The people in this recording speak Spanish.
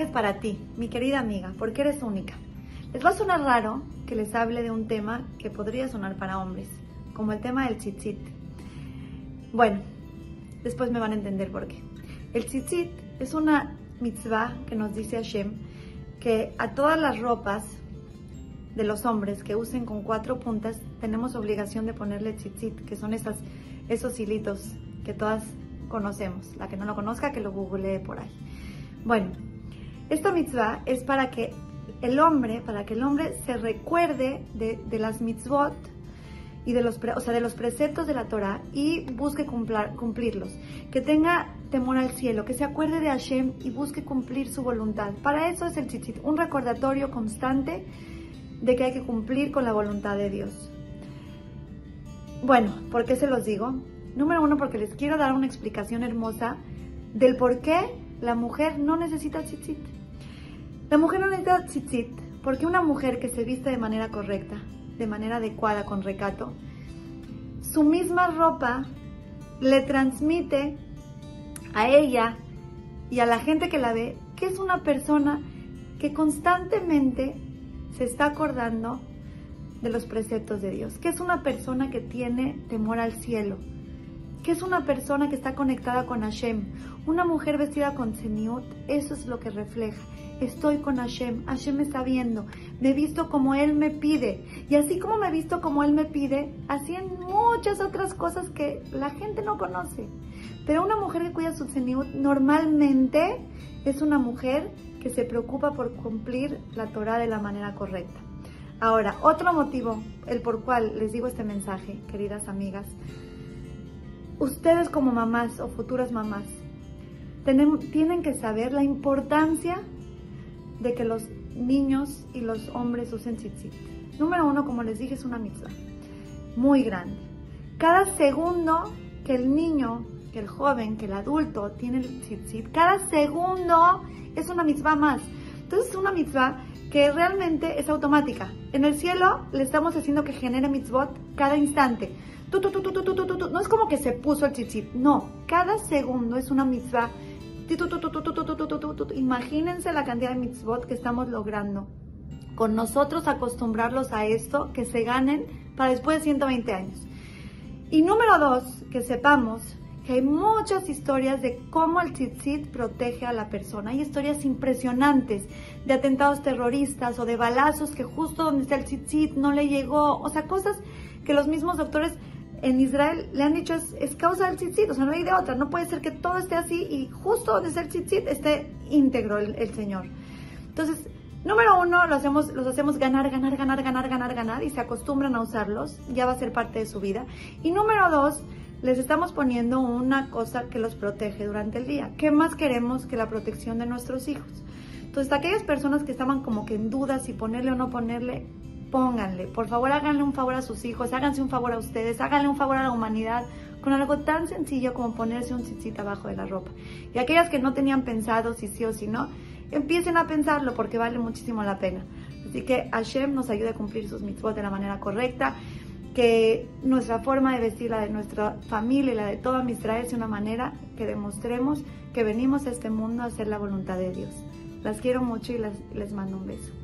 para ti, mi querida amiga, porque eres única. Les va a sonar raro que les hable de un tema que podría sonar para hombres, como el tema del tzitzit. Bueno, después me van a entender por qué. El tzitzit es una mitzvah que nos dice Hashem que a todas las ropas de los hombres que usen con cuatro puntas tenemos obligación de ponerle tzitzit, que son esas, esos hilitos que todas conocemos. La que no lo conozca, que lo googlee por ahí. Bueno, esta mitzvah es para que el hombre, para que el hombre se recuerde de, las mitzvot y de los, o sea, de los preceptos de la Torah y busque cumplirlos. Que tenga temor al cielo, que se acuerde de Hashem y busque cumplir su voluntad. Para eso es el tzitzit, un recordatorio constante de que hay que cumplir con la voluntad de Dios. Bueno, ¿por qué se los digo? Número uno, porque les quiero dar una explicación hermosa del por qué la mujer no necesita tzitzit. La mujer no necesita tzitzit porque una mujer que se viste de manera correcta, de manera adecuada, con recato, su misma ropa le transmite a ella y a la gente que la ve que es una persona que constantemente se está acordando de los preceptos de Dios, que es una persona que tiene temor al cielo, que es una persona que está conectada con Hashem. Una mujer vestida con seniut, eso es lo que refleja. Estoy con Hashem, Hashem me está viendo, me he visto como Él me pide. Y así como me he visto como Él me pide, así en muchas otras cosas que la gente no conoce. Pero una mujer que cuida su seniut normalmente es una mujer que se preocupa por cumplir la Torah de la manera correcta. Ahora, otro motivo, el por cual les digo este mensaje, queridas amigas, ustedes como mamás o futuras mamás tienen que saber la importancia de que los niños y los hombres usen tzitzit. Número uno, como les dije, es una mitzvah muy grande. Cada segundo que el niño, que el joven, que el adulto tiene el tzitzit, cada segundo es una mitzvah más. Entonces es una mitzvah que realmente es automática. En el cielo le estamos haciendo que genere mitzvot cada instante. No es como que se puso el chichit, no. Cada segundo es una mitzvah. Imagínense la cantidad de mitzvot que estamos logrando. Con nosotros acostumbrarlos a esto, que se ganen para después de 120 años. Y número dos, que sepamos que hay muchas historias de cómo el tzitzit protege a la persona. Hay historias impresionantes de atentados terroristas o de balazos que justo donde está el tzitzit no le llegó. O sea, cosas que los mismos doctores en Israel le han dicho es, causa del tzitzit, o sea, no hay de otra. No puede ser que todo esté así y justo donde está el tzitzit esté íntegro el, el Señor. Entonces, Número uno, los hacemos, los hacemos ganar, ganar, ganar, ganar, ganar, ganar y se acostumbran a usarlos, ya va a ser parte de su vida. Y número dos, les estamos poniendo una cosa que los protege durante el día. ¿Qué más queremos que la protección de nuestros hijos? Entonces, aquellas personas que estaban como que en dudas si ponerle o no ponerle, pónganle. Por favor, háganle un favor a sus hijos, háganse un favor a ustedes, háganle un favor a la humanidad con algo tan sencillo como ponerse un chichita abajo de la ropa. Y aquellas que no tenían pensado si sí o si no, empiecen a pensarlo porque vale muchísimo la pena. Así que Hashem nos ayude a cumplir sus mitzvot de la manera correcta que nuestra forma de vestir, la de nuestra familia y la de toda Israel sea una manera que demostremos que venimos a este mundo a hacer la voluntad de Dios. Las quiero mucho y les mando un beso.